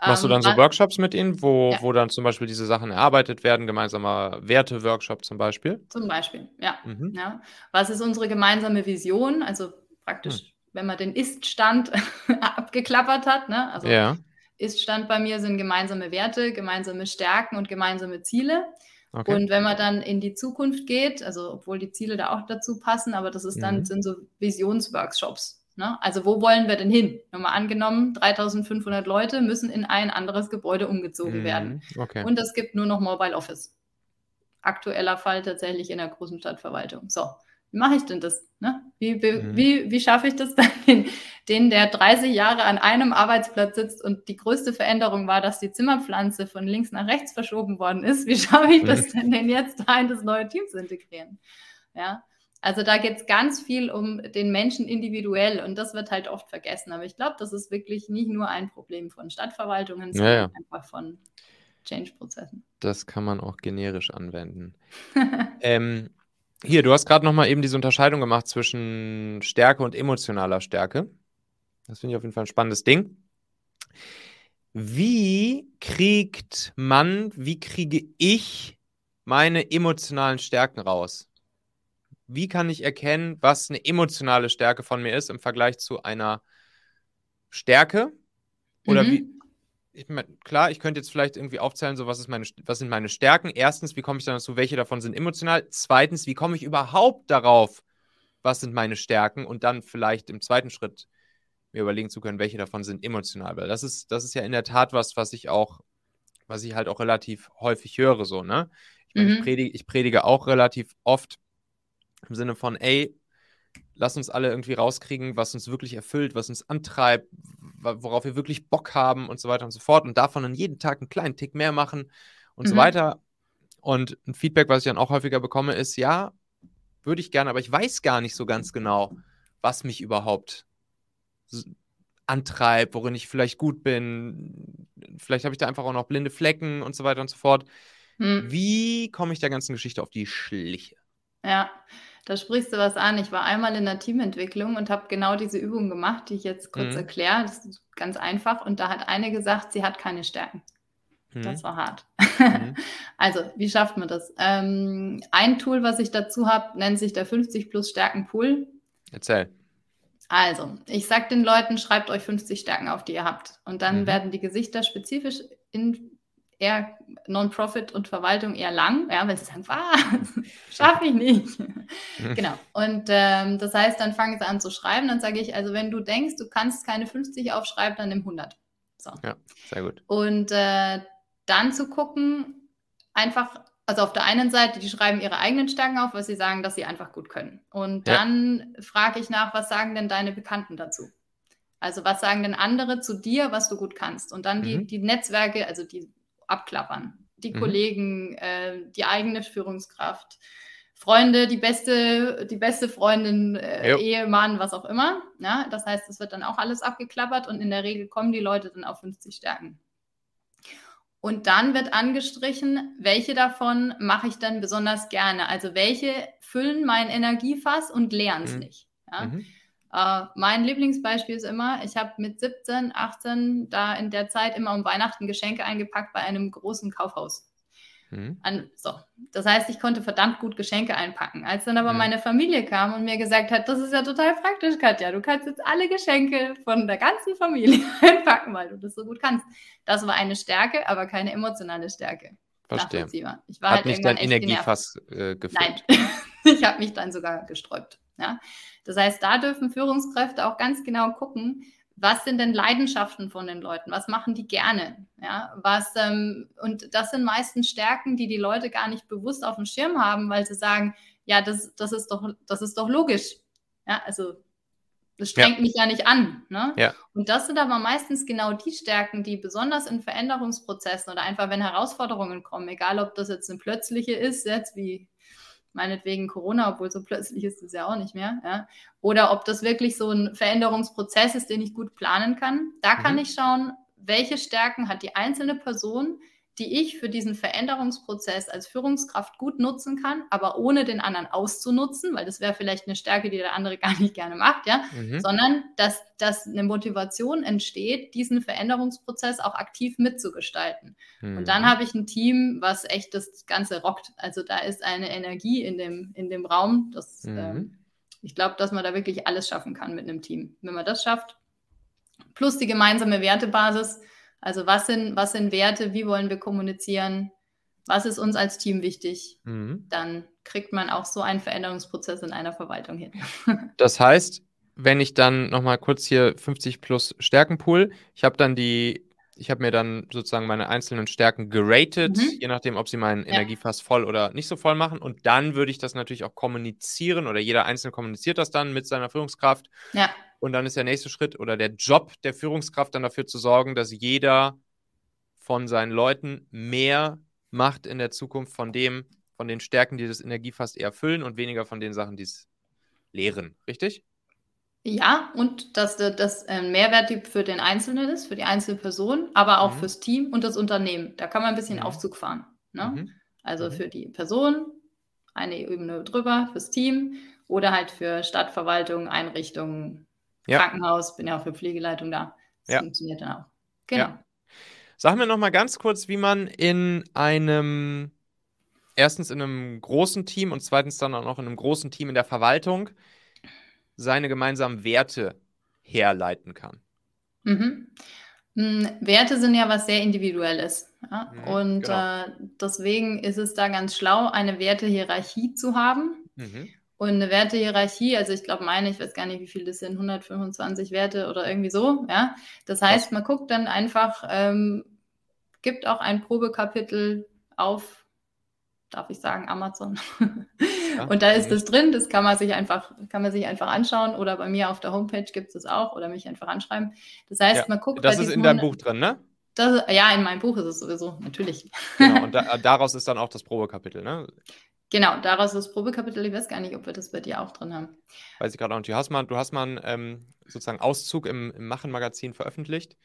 Machst du
Ähm,
dann so Workshops mit ihnen, wo,
Ja.
wo dann zum Beispiel diese Sachen erarbeitet werden, gemeinsamer Werte-Workshop zum Beispiel?
Zum Beispiel, ja.
Mhm.
ja. Was ist unsere gemeinsame Vision? Also praktisch, wenn man den Ist-Stand (laughs) abgeklappert hat, ne? Also
Ja,
Ist-Stand bei mir sind gemeinsame Werte, gemeinsame Stärken und gemeinsame Ziele.
okay.
Und wenn man dann in die Zukunft geht, also obwohl die Ziele da auch dazu passen, aber das ist dann,
Mhm.
sind so Visionsworkshops. Ne? Also wo wollen wir denn hin? Nochmal angenommen, 3500 Leute müssen in ein anderes Gebäude umgezogen werden.
Mhm. Okay.
Und es gibt nur noch Mobile Office. Aktueller Fall tatsächlich in der großen Stadtverwaltung. So, wie mache ich denn das? Ne? Wie, wie,
Mhm.
wie, wie schaffe ich das (laughs) dann, den, den, der 30 Jahre an einem Arbeitsplatz sitzt und die größte Veränderung war, dass die Zimmerpflanze von links nach rechts verschoben worden ist? Wie schaffe ich das denn, den jetzt da in das neue Team zu integrieren? Ja, also da geht es ganz viel um den Menschen individuell und das wird halt oft vergessen. Aber ich glaube, das ist wirklich nicht nur ein Problem von Stadtverwaltungen,
Ja,
sondern
ja.
einfach von Change-Prozessen.
Das kann man auch generisch anwenden. (laughs) ähm, hier, du hast gerade noch mal eben diese Unterscheidung gemacht zwischen Stärke und emotionaler Stärke. Das finde ich auf jeden Fall ein spannendes Ding. Wie kriegt man, wie kriege ich meine emotionalen Stärken raus? Wie kann ich erkennen, was eine emotionale Stärke von mir ist im Vergleich zu einer Stärke? Oder
Mhm.
wie, ich mein, klar, ich könnte jetzt vielleicht irgendwie aufzählen, so was ist meine, was sind meine Stärken? Erstens, wie komme ich dann dazu, welche davon sind emotional? Zweitens, wie komme ich überhaupt darauf, was sind meine Stärken? Und dann vielleicht im zweiten Schritt mir überlegen zu können, welche davon sind emotional. Weil das ist, das ist ja in der Tat was, was ich auch, was ich halt auch relativ häufig höre, so, ne? Ich meine, ich
Mhm.
predige, ich predige auch relativ oft im Sinne von, ey, lass uns alle irgendwie rauskriegen, was uns wirklich erfüllt, was uns antreibt, worauf wir wirklich Bock haben und so weiter und so fort und davon dann jeden Tag einen kleinen Tick mehr machen und so
Mhm.
weiter. Und ein Feedback, was ich dann auch häufiger bekomme, ist, ja, würde ich gerne, aber ich weiß gar nicht so ganz genau, was mich überhaupt antreibt, worin ich vielleicht gut bin. Vielleicht habe ich da einfach auch noch blinde Flecken und so weiter und so fort. Hm. Wie komme ich der ganzen Geschichte auf die Schliche?
Ja, da sprichst du was an. Ich war einmal in der Teamentwicklung und habe genau diese Übung gemacht, die ich jetzt kurz mhm. erkläre. Das ist ganz einfach. Und da hat eine gesagt, sie hat keine Stärken. Mhm. Das war hart. Mhm. (laughs) also, wie schafft man das? Ähm, ein Tool, was ich dazu habe, nennt sich der 50 plus Stärken Pool.
Erzähl.
Also, ich sage den Leuten, schreibt euch 50 Stärken auf, die ihr habt. Und dann mhm. werden die Gesichter spezifisch in eher Non-Profit und Verwaltung eher lang, ja, weil sie sagen, was, (laughs) schaffe ich nicht. (laughs) genau. Und ähm, das heißt, dann fangen sie an zu schreiben, dann sage ich, also wenn du denkst, du kannst keine 50 aufschreiben, dann nimm 100.
So. Ja, sehr gut.
Und äh, dann zu gucken, einfach also auf der einen Seite, die schreiben ihre eigenen Stärken auf, weil sie sagen, dass sie einfach gut können. Und dann ja. frage ich nach, was sagen denn deine Bekannten dazu? Also was sagen denn andere zu dir, was du gut kannst? Und dann die, mhm. die Netzwerke, also die abklappern. Die mhm. Kollegen, äh, die eigene Führungskraft, Freunde, die beste, die beste Freundin, äh, Ehemann, was auch immer. Ja? Das heißt, es wird dann auch alles abgeklappert und in der Regel kommen die Leute dann auf 50 Stärken. Und dann wird angestrichen, welche davon mache ich dann besonders gerne. Also welche füllen mein Energiefass und leeren es mhm. nicht. Ja? Mhm. Uh, mein Lieblingsbeispiel ist immer, ich habe mit 17, 18 da in der Zeit immer um Weihnachten Geschenke eingepackt bei einem großen Kaufhaus. Mhm. An, so. Das heißt, ich konnte verdammt gut Geschenke einpacken. Als dann aber mhm. meine Familie kam und mir gesagt hat, das ist ja total praktisch, Katja, du kannst jetzt alle Geschenke von der ganzen Familie (laughs) einpacken, weil du das so gut kannst. Das war eine Stärke, aber keine emotionale Stärke.
Verstehe. Ich war Hat halt nicht dein Energiefass äh, gefüllt?
Nein, (laughs) ich habe mich dann sogar gesträubt. Ja? Das heißt, da dürfen Führungskräfte auch ganz genau gucken, was sind denn Leidenschaften von den Leuten? Was machen die gerne? Ja, was, ähm, und das sind meistens Stärken, die die Leute gar nicht bewusst auf dem Schirm haben, weil sie sagen, ja, das, das, ist, doch, das ist doch logisch. Ja, also das strengt ja. mich ja nicht an. Ne?
Ja.
Und das sind aber meistens genau die Stärken, die besonders in Veränderungsprozessen oder einfach, wenn Herausforderungen kommen, egal ob das jetzt eine plötzliche ist, jetzt wie meinetwegen Corona, obwohl so plötzlich ist es ja auch nicht mehr. Ja? Oder ob das wirklich so ein Veränderungsprozess ist, den ich gut planen kann. Da kann mhm. ich schauen, welche Stärken hat die einzelne Person, die ich für diesen Veränderungsprozess als Führungskraft gut nutzen kann, aber ohne den anderen auszunutzen, weil das wäre vielleicht eine Stärke, die der andere (laughs) gar nicht gerne macht, ja, mhm. sondern dass, dass eine Motivation entsteht, diesen Veränderungsprozess auch aktiv mitzugestalten. Mhm. Und dann mhm. habe ich ein Team, was echt das Ganze rockt. Also da ist eine Energie in dem, in dem Raum, das, mhm. ähm, ich glaube, dass man da wirklich alles schaffen kann mit einem Team. Wenn man das schafft, plus die gemeinsame Wertebasis, also was sind, was sind Werte, wie wollen wir kommunizieren, was ist uns als Team wichtig, mhm. dann kriegt man auch so einen Veränderungsprozess in einer Verwaltung hin. (laughs)
das heißt, wenn ich dann nochmal kurz hier 50 plus Stärkenpool, ich habe dann die, ich habe mir dann sozusagen meine einzelnen Stärken geratet, mhm. je nachdem, ob sie meinen ja. Energiefass voll oder nicht so voll machen. Und dann würde ich das natürlich auch kommunizieren oder jeder Einzelne kommuniziert das dann mit seiner Führungskraft.
Ja.
Und dann ist der nächste Schritt oder der Job der Führungskraft dann dafür zu sorgen, dass jeder von seinen Leuten mehr macht in der Zukunft von dem, von den Stärken, die das Energiefass eher füllen und weniger von den Sachen, die es leeren. Richtig?
Ja, und dass das ein Mehrwert für den Einzelnen ist, für die einzelne Person, aber auch mhm. fürs Team und das Unternehmen. Da kann man ein bisschen mhm. Aufzug fahren. Ne? Mhm. Also mhm. für die Person eine Ebene drüber, fürs Team oder halt für Stadtverwaltung, Einrichtungen, ja. Krankenhaus, bin ja auch für Pflegeleitung da. Das ja. funktioniert dann auch. Genau. Ja.
Sag mir noch mal ganz kurz, wie man in einem, erstens in einem großen Team und zweitens dann auch noch in einem großen Team in der Verwaltung seine gemeinsamen Werte herleiten kann.
Mhm. Hm, Werte sind ja was sehr Individuelles. Ja? Mhm, und genau. äh, deswegen ist es da ganz schlau, eine Wertehierarchie zu haben. Mhm. Und eine Wertehierarchie, also ich glaube meine, ich weiß gar nicht, wie viel das sind, 125 Werte oder irgendwie so, ja. Das heißt, man guckt dann einfach, ähm, gibt auch ein Probekapitel auf, darf ich sagen, Amazon. (laughs) Ja, und da ist das drin, das kann man sich einfach, kann man sich einfach anschauen oder bei mir auf der Homepage gibt es das auch oder mich einfach anschreiben. Das heißt, ja, man guckt.
Das ist in deinem Buch drin, ne?
Das, ja, in meinem Buch ist es sowieso, natürlich.
Genau, und (laughs) da, daraus ist dann auch das Probekapitel, ne?
Genau, daraus ist das Probekapitel. Ich weiß gar nicht, ob wir das bei dir auch drin haben.
Weiß ich gerade auch nicht. Du hast mal, du hast mal einen ähm, sozusagen Auszug im, im Machen-Magazin veröffentlicht.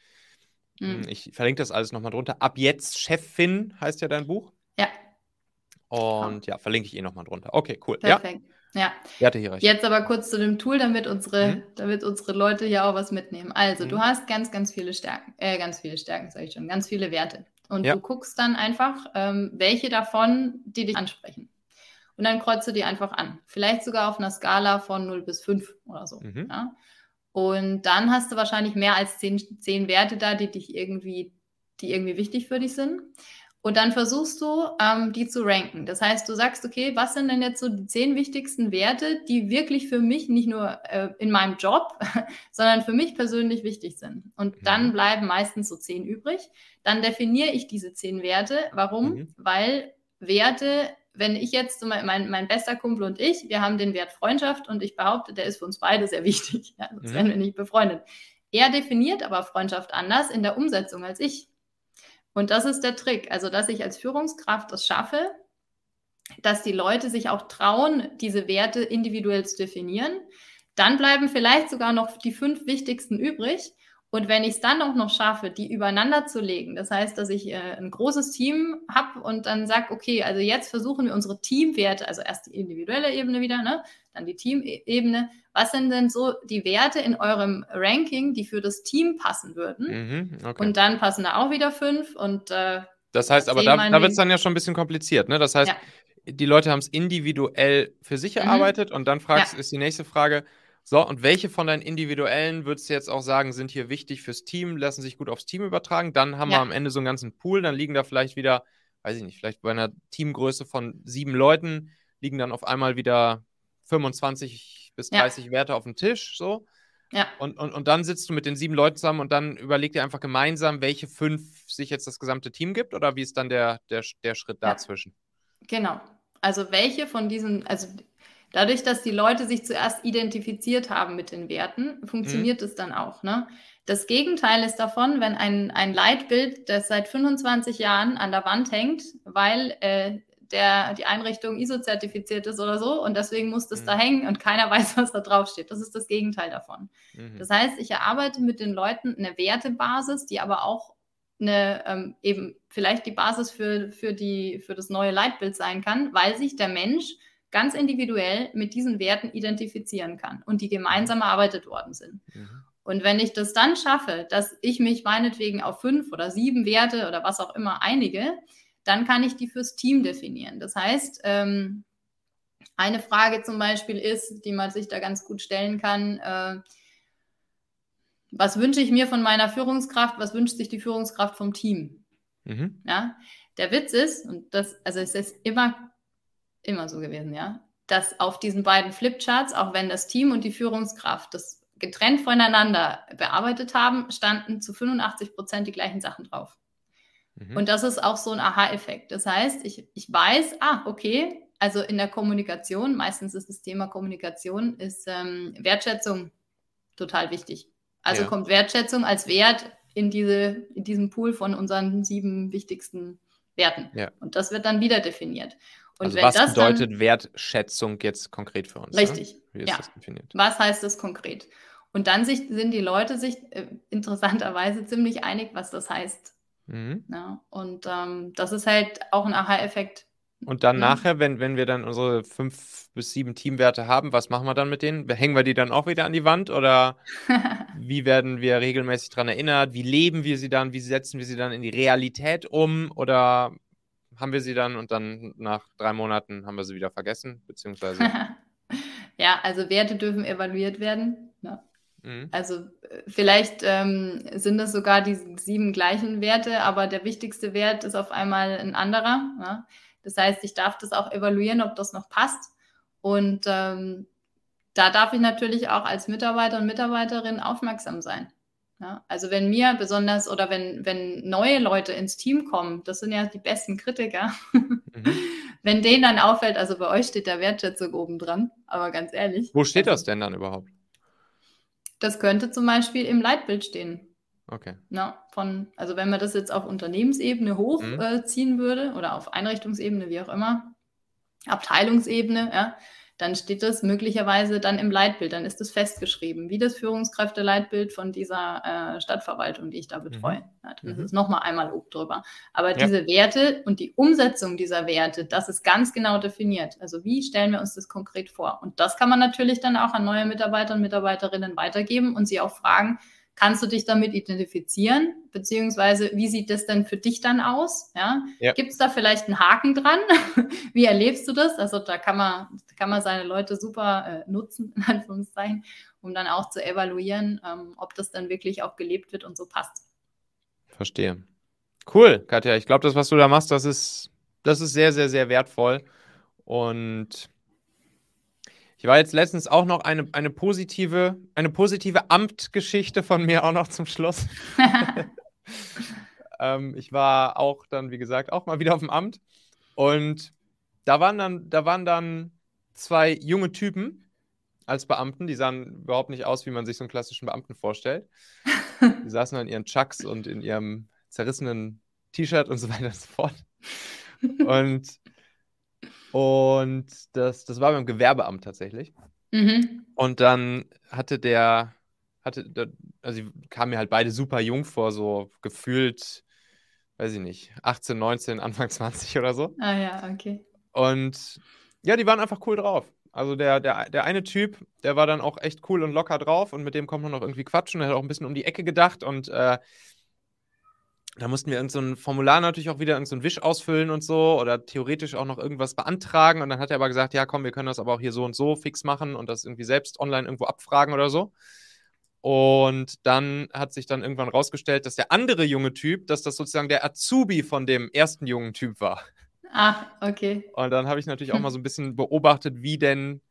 Mhm. Ich verlinke das alles nochmal drunter. Ab jetzt Chefin heißt ja dein Buch.
Ja.
Und ja, verlinke ich eh nochmal drunter. Okay, cool.
Perfekt. Ja.
Wertehierarchie.
Jetzt aber kurz zu dem Tool, damit unsere, mhm. damit unsere Leute hier auch was mitnehmen. Also, mhm. du hast ganz, ganz viele Stärken, äh, ganz viele Stärken, sage ich schon, ganz viele Werte. Und ja. du guckst dann einfach, ähm, welche davon die dich ansprechen. Und dann kreuzt du die einfach an. Vielleicht sogar auf einer Skala von 0 bis 5 oder so. Mhm. Ja? Und dann hast du wahrscheinlich mehr als 10, 10 Werte da, die dich irgendwie, die irgendwie wichtig für dich sind. Und dann versuchst du, ähm, die zu ranken. Das heißt, du sagst, okay, was sind denn jetzt so die zehn wichtigsten Werte, die wirklich für mich nicht nur äh, in meinem Job, (laughs) sondern für mich persönlich wichtig sind. Und mhm. dann bleiben meistens so zehn übrig. Dann definiere ich diese zehn Werte. Warum? Mhm. Weil Werte wenn ich jetzt, mein, mein bester Kumpel und ich, wir haben den Wert Freundschaft und ich behaupte, der ist für uns beide sehr wichtig, (laughs) ja, sonst mhm. wären wir nicht befreundet. Er definiert aber Freundschaft anders in der Umsetzung als ich. Und das ist der Trick, also dass ich als Führungskraft es schaffe, dass die Leute sich auch trauen, diese Werte individuell zu definieren. Dann bleiben vielleicht sogar noch die fünf wichtigsten übrig. Und wenn ich es dann auch noch schaffe, die übereinander zu legen, das heißt, dass ich äh, ein großes Team habe und dann sage, okay, also jetzt versuchen wir unsere Teamwerte, also erst die individuelle Ebene wieder, ne, dann die Teamebene. Was sind denn so die Werte in eurem Ranking, die für das Team passen würden? Mhm, okay. Und dann passen da auch wieder fünf und äh,
das heißt, aber da, da wird es dann ja schon ein bisschen kompliziert. Ne? Das heißt, ja. die Leute haben es individuell für sich mhm. erarbeitet und dann fragst, ja. ist die nächste Frage, so, und welche von deinen individuellen würdest du jetzt auch sagen, sind hier wichtig fürs Team, lassen sich gut aufs Team übertragen? Dann haben ja. wir am Ende so einen ganzen Pool, dann liegen da vielleicht wieder, weiß ich nicht, vielleicht bei einer Teamgröße von sieben Leuten liegen dann auf einmal wieder 25 bis 30 ja. Werte auf dem Tisch, so. Ja. Und, und, und dann sitzt du mit den sieben Leuten zusammen und dann überlegt ihr einfach gemeinsam, welche fünf sich jetzt das gesamte Team gibt oder wie ist dann der, der, der Schritt dazwischen?
Genau. Also welche von diesen, also Dadurch, dass die Leute sich zuerst identifiziert haben mit den Werten, funktioniert mhm. es dann auch. Ne? Das Gegenteil ist davon, wenn ein, ein Leitbild, das seit 25 Jahren an der Wand hängt, weil äh, der, die Einrichtung ISO-zertifiziert ist oder so und deswegen muss das mhm. da hängen und keiner (laughs) weiß, was da drauf steht. Das ist das Gegenteil davon. Mhm. Das heißt, ich erarbeite mit den Leuten eine Wertebasis, die aber auch eine, ähm, eben vielleicht die Basis für, für, die, für das neue Leitbild sein kann, weil sich der Mensch ganz individuell mit diesen Werten identifizieren kann und die gemeinsam erarbeitet worden sind. Mhm. Und wenn ich das dann schaffe, dass ich mich meinetwegen auf fünf oder sieben Werte oder was auch immer einige, dann kann ich die fürs Team definieren. Das heißt, ähm, eine Frage zum Beispiel ist, die man sich da ganz gut stellen kann, äh, was wünsche ich mir von meiner Führungskraft, was wünscht sich die Führungskraft vom Team? Mhm. Ja, der Witz ist, und das, also es ist immer immer so gewesen, ja, dass auf diesen beiden Flipcharts, auch wenn das Team und die Führungskraft das getrennt voneinander bearbeitet haben, standen zu 85 Prozent die gleichen Sachen drauf. Mhm. Und das ist auch so ein Aha-Effekt. Das heißt, ich, ich weiß, ah, okay, also in der Kommunikation, meistens ist das Thema Kommunikation, ist ähm, Wertschätzung total wichtig. Also ja. kommt Wertschätzung als Wert in, diese, in diesen Pool von unseren sieben wichtigsten Werten. Ja. Und das wird dann wieder definiert.
Und also was bedeutet dann, Wertschätzung jetzt konkret für uns?
Ne? Richtig. Ne? Wie ist ja. das definiert? Was heißt das konkret? Und dann sich, sind die Leute sich äh, interessanterweise ziemlich einig, was das heißt. Mhm. Ja, und ähm, das ist halt auch ein Aha-Effekt.
Und dann mhm. nachher, wenn, wenn wir dann unsere fünf bis sieben Teamwerte haben, was machen wir dann mit denen? Hängen wir die dann auch wieder an die Wand oder (laughs) wie werden wir regelmäßig daran erinnert? Wie leben wir sie dann? Wie setzen wir sie dann in die Realität um? Oder haben wir sie dann und dann nach drei Monaten haben wir sie wieder vergessen, beziehungsweise. (laughs)
ja, also Werte dürfen evaluiert werden. Ne? Mhm. Also äh, vielleicht ähm, sind es sogar die sieben gleichen Werte, aber der wichtigste Wert ist auf einmal ein anderer. Ne? Das heißt, ich darf das auch evaluieren, ob das noch passt. Und ähm, da darf ich natürlich auch als Mitarbeiter und Mitarbeiterin aufmerksam sein. Ja, also wenn mir besonders oder wenn, wenn neue Leute ins Team kommen, das sind ja die besten Kritiker, (laughs) mhm. wenn denen dann auffällt, also bei euch steht der Wertschätzung oben dran, aber ganz ehrlich.
Wo steht also, das denn dann überhaupt?
Das könnte zum Beispiel im Leitbild stehen.
Okay.
Na, von, also wenn man das jetzt auf Unternehmensebene hochziehen
Mhm.
äh, würde oder auf Einrichtungsebene, wie auch immer, Abteilungsebene, ja, dann steht das möglicherweise dann im Leitbild, dann ist das festgeschrieben, wie das Führungskräfteleitbild von dieser äh, Stadtverwaltung, die ich da betreue. Ja, dann ist
Mhm.
es nochmal einmal oben drüber. Aber
Ja.
diese Werte und die Umsetzung dieser Werte, das ist ganz genau definiert. Also wie stellen wir uns das konkret vor? Und das kann man natürlich dann auch an neue Mitarbeiter und Mitarbeiterinnen weitergeben und sie auch fragen, kannst du dich damit identifizieren? Beziehungsweise, wie sieht das denn für dich dann aus? Ja?
Ja.
Gibt es da vielleicht einen Haken dran? (laughs) wie erlebst du das? Also da kann man, da kann man seine Leute super äh, nutzen, in Anführungszeichen, um dann auch zu evaluieren, ähm, ob das dann wirklich auch gelebt wird und so passt.
Verstehe. Cool, Katja. Ich glaube, das, was du da machst, das ist, das ist sehr, sehr, sehr wertvoll. Und ich war jetzt letztens auch noch eine, eine positive, eine positive Amtgeschichte von mir auch noch zum Schluss. (laughs) ähm, ich war auch dann, wie gesagt, auch mal wieder auf dem Amt. Und da waren dann, da waren dann zwei junge Typen als Beamten, die sahen überhaupt nicht aus, wie man sich so einen klassischen Beamten vorstellt. Die (laughs) saßen dann in ihren Chucks und in ihrem zerrissenen T-Shirt und so weiter und so fort. Und, und das, das war beim Gewerbeamt tatsächlich.
mhm.
Und dann hatte der, hatte, also die kamen mir halt beide super jung vor, so gefühlt, weiß ich nicht, 18, 19, (laughs) Anfang 20 oder so.
Ah ja, okay.
Und ja, die waren einfach cool drauf. Also der, der, der eine Typ, der war dann auch echt cool und locker drauf und mit dem kommt man noch irgendwie quatschen. Der hat auch ein bisschen um die Ecke gedacht und äh, da mussten wir irgend so ein Formular natürlich auch wieder irgend so Wisch ausfüllen und so oder theoretisch auch noch irgendwas beantragen. Und dann hat er aber gesagt, ja komm, wir können das aber auch hier so und so fix machen und das irgendwie selbst online irgendwo abfragen oder so. Und dann hat sich dann irgendwann rausgestellt, dass der andere junge Typ, dass das sozusagen der Azubi von dem ersten jungen Typ war.
Ah, okay.
Und dann habe ich natürlich auch
Hm.
mal so ein bisschen beobachtet, wie denn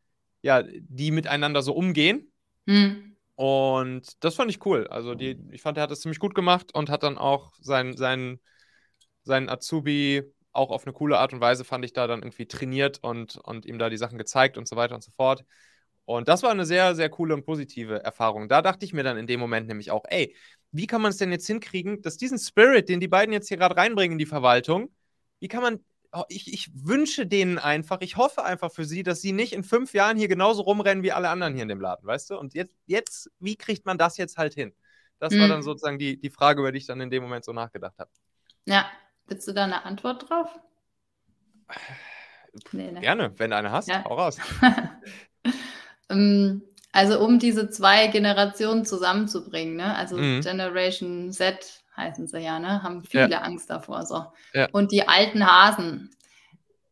ja, die miteinander so umgehen.
Hm.
Und das fand ich cool. Also die, ich fand, er hat das ziemlich gut gemacht und hat dann auch seinen, seinen, seinen Azubi auch auf eine coole Art und Weise, fand ich, da dann irgendwie trainiert und, und ihm da die Sachen gezeigt und so weiter und so fort. Und das war eine sehr, sehr coole und positive Erfahrung. Da dachte ich mir dann in dem Moment nämlich auch, ey, wie kann man es denn jetzt hinkriegen, dass diesen Spirit, den die beiden jetzt hier gerade reinbringen in die Verwaltung, wie kann man, ich, ich wünsche denen einfach, ich hoffe einfach für sie, dass sie nicht in fünf Jahren hier genauso rumrennen wie alle anderen hier in dem Laden, weißt du? Und jetzt, jetzt wie kriegt man das jetzt halt hin? Das war
Mhm.
dann sozusagen die, die Frage, über die ich dann in dem Moment so nachgedacht habe.
Ja. Willst du da eine Antwort drauf? Nee, ne.
Gerne, wenn du eine hast,
Ja.
hau raus. (laughs)
Ähm, also um diese zwei Generationen zusammenzubringen, ne? Also
Mhm.
Generation Z heißen sie ja, ne? Haben viele Angst davor. So.
Ja.
Und die alten Hasen.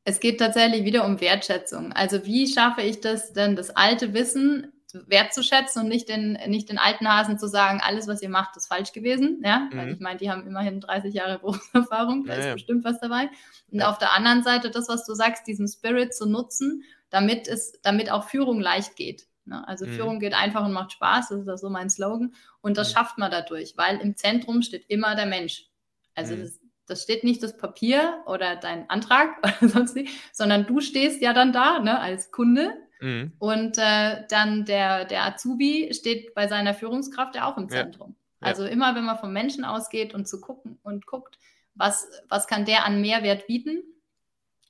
Es geht tatsächlich wieder um Wertschätzung. Also wie schaffe ich das denn, das alte Wissen wertzuschätzen und nicht den, nicht den alten Hasen zu sagen, alles, was ihr macht, ist falsch gewesen. Ja, weil
Mhm.
ich meine, die haben immerhin 30 Jahre (laughs) Berufserfahrung, da
Ja,
ist
ja.
bestimmt was dabei. Und
Ja.
auf der anderen Seite das, was du sagst, diesen Spirit zu nutzen, damit es, damit auch Führung leicht geht. Ne? Also
Mhm.
Führung geht einfach und macht Spaß, das ist ja so mein Slogan. Und das
Mhm.
schafft man dadurch, weil im Zentrum steht immer der Mensch. Also
Mhm.
das, das steht nicht das Papier oder dein Antrag (laughs) oder sonst nicht, sondern du stehst ja dann da ne, als Kunde
Mhm.
und äh, dann der, der Azubi steht bei seiner Führungskraft ja auch im
Ja.
Zentrum.
Ja.
Also immer, wenn man vom Menschen ausgeht und zu gucken und guckt, was, was kann der an Mehrwert bieten,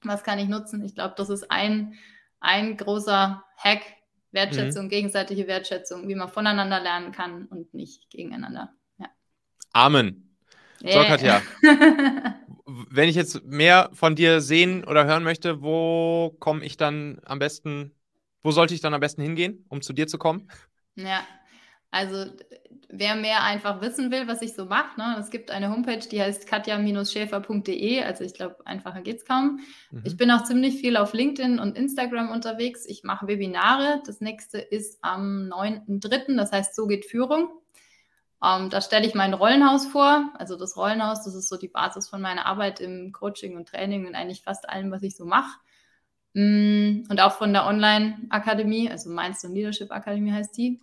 was kann ich nutzen. Ich glaube, das ist ein, ein großer Hack, Wertschätzung, gegenseitige Wertschätzung, wie man voneinander lernen kann und nicht gegeneinander. Ja.
Amen. So,
Yeah.
Katja, (laughs) wenn ich jetzt mehr von dir sehen oder hören möchte, wo komme ich dann am besten, wo sollte ich dann am besten hingehen, um zu dir zu kommen?
Ja, also wer mehr einfach wissen will, was ich so mache, ne, es gibt eine Homepage, die heißt katja-schäfer.de, also ich glaube, einfacher geht's kaum.
Mhm.
Ich bin auch ziemlich viel auf LinkedIn und Instagram unterwegs. Ich mache Webinare. Das nächste ist am 9.3., das heißt, so geht Führung. Ähm, da stelle ich mein Rollenhaus vor. Also das Rollenhaus, das ist so die Basis von meiner Arbeit im Coaching und Training und eigentlich fast allem, was ich so mache. Mm, Und auch von der Online-Akademie, also Mindset Leadership Akademie heißt die.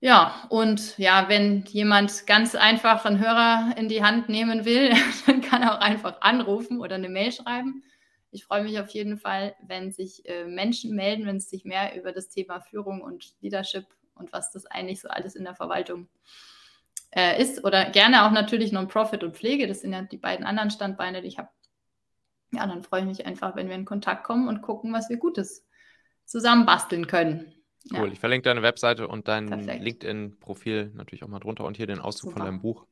Ja, und ja, wenn jemand ganz einfach einen Hörer in die Hand nehmen will, (laughs) dann kann er auch einfach anrufen oder eine Mail schreiben. Ich freue mich auf jeden Fall, wenn sich äh, Menschen melden, wenn sie sich mehr über das Thema Führung und Leadership und was das eigentlich so alles in der Verwaltung äh, ist. Oder gerne auch natürlich Non-Profit und Pflege. Das sind ja die beiden anderen Standbeine, die ich habe. Ja, dann freue ich mich einfach, wenn wir in Kontakt kommen und gucken, was wir Gutes zusammen basteln können.
Cool. Ja. Ich verlinke deine Webseite und dein LinkedIn-Profil natürlich auch mal drunter und hier den Auszug Super. von deinem Buch.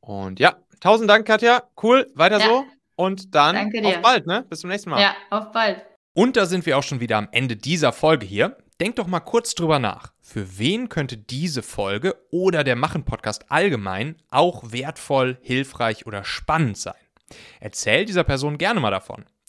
Und ja, tausend Dank, Katja. Cool. Weiter ja. so. Und dann auf bald, ne? Bis zum nächsten Mal.
Ja, auf bald.
Und da sind wir auch schon wieder am Ende dieser Folge hier. Denk doch mal kurz drüber nach. Für wen könnte diese Folge oder der Machen-Podcast allgemein auch wertvoll, hilfreich oder spannend sein? Erzähl dieser Person gerne mal davon.